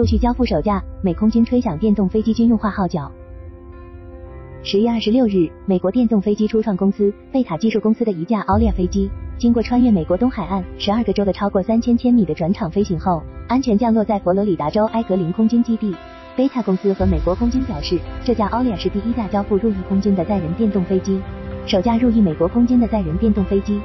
陆续交付首架，美空军吹响电动飞机军用化号角。十月二十六日，美国电动飞机初创公司贝塔技术公司的一架奥利亚飞机，经过穿越美国东海岸十二个州的超过三千千米的转场飞行后，安全降落在佛罗里达州埃格林空军基地。贝塔公司和美国空军表示，这架奥利亚是第一架交付入役空军的载人电动飞机，首架入役美国空军的载人电动飞机。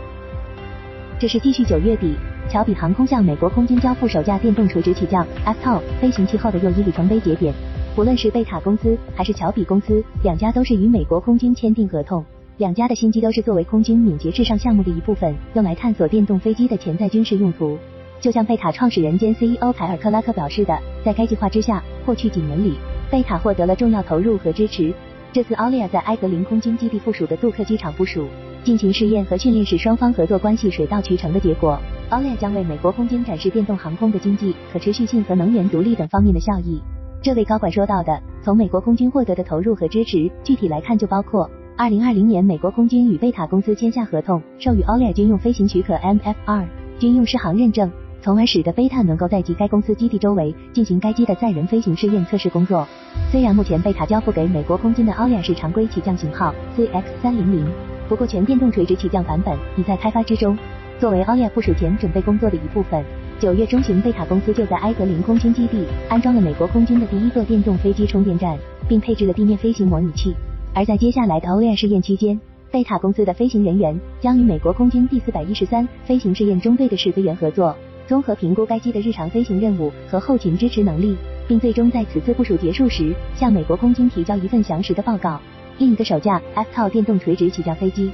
这是继续九月底，乔比航空向美国空军交付首架电动垂直起降 FTOL 飞行器后的又一里程碑节点。不论是贝塔公司还是乔比公司，两家都是与美国空军签订合同。两家的新机都是作为空军敏捷至上项目的一部分，用来探索电动飞机的潜在军事用途。就像贝塔创始人兼 CEO 凯尔克拉克表示的，在该计划之下，过去几年里，贝塔获得了重要投入和支持。这次奥利亚在埃格林空军基地附属的杜克机场部署进行试验和训练，是双方合作关系水到渠成的结果。奥利亚将为美国空军展示电动航空的经济可持续性和能源独立等方面的效益。这位高管说到的，从美国空军获得的投入和支持，具体来看就包括：二零二零年，美国空军与贝塔公司签下合同，授予奥利亚军用飞行许可 MFR 军用适航认证，从而使得贝塔能够在及该公司基地周围进行该机的载人飞行试验测试工作。虽然目前贝塔交付给美国空军的奥利亚是常规起降型号 CX 三零零，不过全电动垂直起降版本已在开发之中，作为奥利亚部署前准备工作的一部分。九月中旬，贝塔公司就在埃格林空军基地安装了美国空军的第一个电动飞机充电站，并配置了地面飞行模拟器。而在接下来的欧亚试验期间，贝塔公司的飞行人员将与美国空军第四百一十三飞行试验中队的试飞员合作，综合评估该机的日常飞行任务和后勤支持能力，并最终在此次部署结束时向美国空军提交一份详实的报告。另一个首架 F 套电动垂直起降飞机。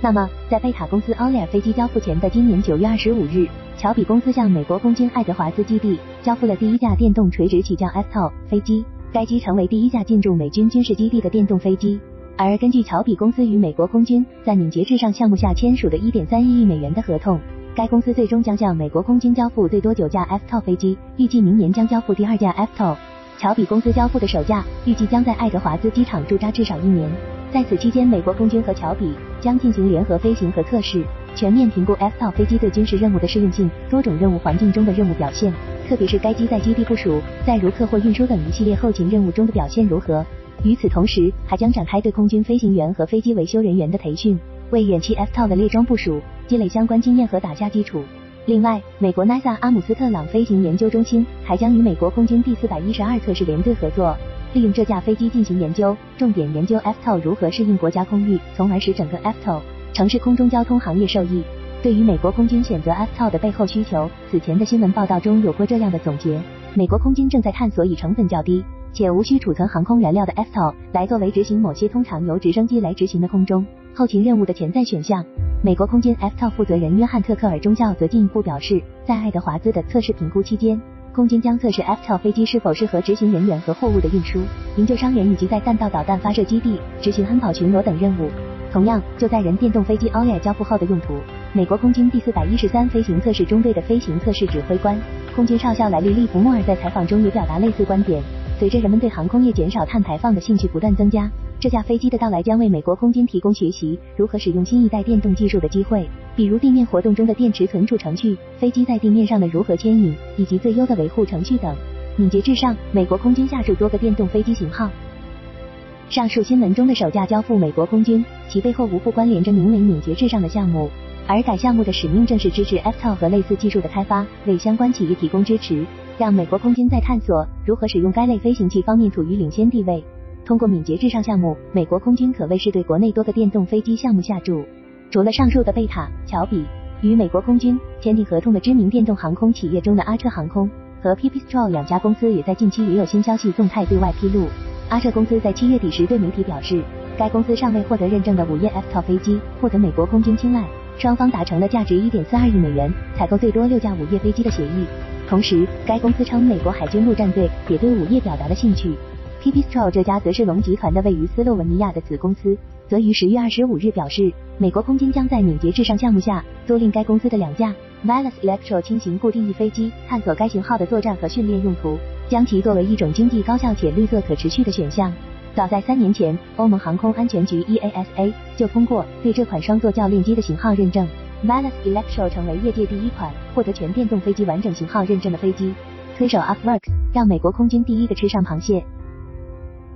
那么，在贝塔公司奥利亚飞机交付前的今年九月二十五日，乔比公司向美国空军爱德华兹基地交付了第一架电动垂直起降 FTO 飞机，该机成为第一架进驻美军军事基地的电动飞机。而根据乔比公司与美国空军在敏捷至上项目下签署的一点三一亿美元的合同，该公司最终将向美国空军交付最多九架 FTO 飞机，预计明年将交付第二架 FTO。乔比公司交付的首架预计将在爱德华兹机场驻扎至少一年。在此期间，美国空军和乔比将进行联合飞行和测试，全面评估 F 套飞机对军事任务的适用性、多种任务环境中的任务表现，特别是该机在基地部署、载如客或运输等一系列后勤任务中的表现如何。与此同时，还将展开对空军飞行员和飞机维修人员的培训，为远期 F 套的列装部署积累相关经验和打下基础。另外，美国 NASA 阿姆斯特朗飞行研究中心还将与美国空军第四百一十二测试联队合作。利用这架飞机进行研究，重点研究 f t o 如何适应国家空域，从而使整个 f t o 城市空中交通行业受益。对于美国空军选择 f t o 的背后需求，此前的新闻报道中有过这样的总结：美国空军正在探索以成本较低且无需储存航空燃料的 f t o 来作为执行某些通常由直升机来执行的空中后勤任务的潜在选项。美国空军 f t o 负责人约翰特克尔中校则进一步表示，在爱德华兹的测试评估期间。空军将测试 f t o 飞机是否适合执行人员和货物的运输、营救伤员以及在弹道导弹发射基地执行安保巡逻等任务。同样，就载人电动飞机奥利亚交付后的用途，美国空军第四百一十三飞行测试中队的飞行测试指挥官空军少校莱利利弗莫尔在采访中也表达类似观点。随着人们对航空业减少碳排放的兴趣不断增加。这架飞机的到来将为美国空军提供学习如何使用新一代电动技术的机会，比如地面活动中的电池存储程序、飞机在地面上的如何牵引，以及最优的维护程序等。敏捷至上，美国空军下注多个电动飞机型号。上述新闻中的首架交付美国空军，其背后无不关联着名为敏捷至上的项目，而该项目的使命正是支持 f t o 和类似技术的开发，为相关企业提供支持，让美国空军在探索如何使用该类飞行器方面处于领先地位。通过敏捷至上项目，美国空军可谓是对国内多个电动飞机项目下注。除了上述的贝塔、乔比与美国空军签订合同的知名电动航空企业中的阿彻航空和 Pipistrel 两家公司，也在近期也有新消息动态对外披露。阿彻公司在七月底时对媒体表示，该公司尚未获得认证的午夜 F 套飞机获得美国空军青睐，双方达成了价值一点四二亿美元采购最多六架午夜飞机的协议。同时，该公司称美国海军陆战队也对午夜表达了兴趣。Pipistrel 这家则是龙集团的位于斯洛文尼亚的子公司，则于十月二十五日表示，美国空军将在敏捷至上项目下租赁该公司的两架 Velas Electro 轻型固定翼飞机，探索该型号的作战和训练用途，将其作为一种经济高效且绿色可持续的选项。早在三年前，欧盟航空安全局 EASA 就通过对这款双座教练机的型号认证，Velas Electro 成为业界第一款获得全电动飞机完整型号认证的飞机。推手 UpWorks 让美国空军第一个吃上螃蟹。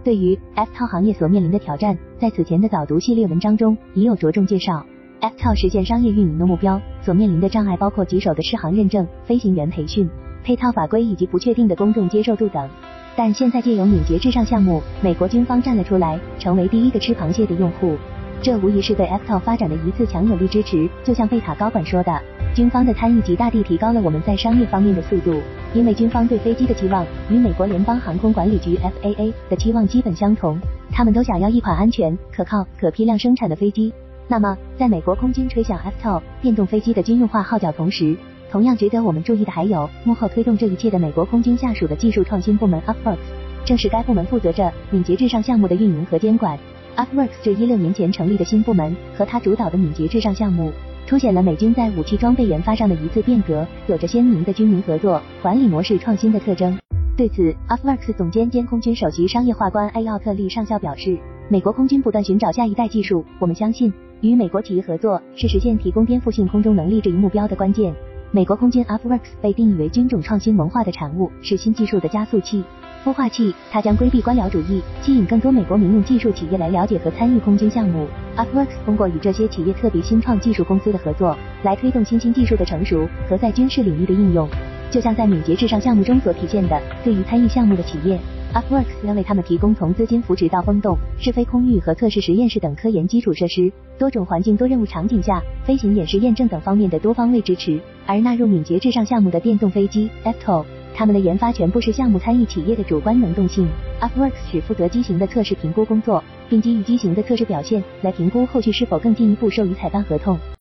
对于 f t o 行业所面临的挑战，在此前的早读系列文章中已有着重介绍。f t o 实现商业运营的目标所面临的障碍包括棘手的适航认证、飞行员培训、配套法规以及不确定的公众接受度等。但现在借由敏捷至上项目，美国军方站了出来，成为第一个吃螃蟹的用户。这无疑是对 f t o 发展的一次强有力支持。就像贝塔高管说的，军方的参与极大地提高了我们在商业方面的速度。因为军方对飞机的期望与美国联邦航空管理局 FAA 的期望基本相同，他们都想要一款安全、可靠、可批量生产的飞机。那么，在美国空军吹响 FTO 电动飞机的军用化号角同时，同样值得我们注意的还有幕后推动这一切的美国空军下属的技术创新部门 UpWorks，正是该部门负责着敏捷至上项目的运营和监管。UpWorks 这一六年前成立的新部门，和他主导的敏捷至上项目。凸显了美军在武器装备研发上的一次变革，有着鲜明的军民合作管理模式创新的特征。对此，UpWorks 总监兼空军首席商业化官艾奥特利上校表示：“美国空军不断寻找下一代技术，我们相信与美国企业合作是实现提供颠覆性空中能力这一目标的关键。美国空军 UpWorks 被定义为军种创新文化的产物，是新技术的加速器。”孵化器，它将规避官僚主义，吸引更多美国民用技术企业来了解和参与空军项目。UpWorks 通过与这些企业特别新创技术公司的合作，来推动新兴技术的成熟和在军事领域的应用。就像在敏捷至上项目中所体现的，对于参与项目的企业，UpWorks 将为他们提供从资金扶持到风洞、试飞空域和测试实验室等科研基础设施、多种环境多任务场景下飞行演示验证等方面的多方位支持。而纳入敏捷至上项目的电动飞机 FTO。他们的研发全部是项目参与企业的主观能动性。UpWorks 只负责机型的测试评估工作，并基于机型的测试表现来评估后续是否更进一步授予采办合同。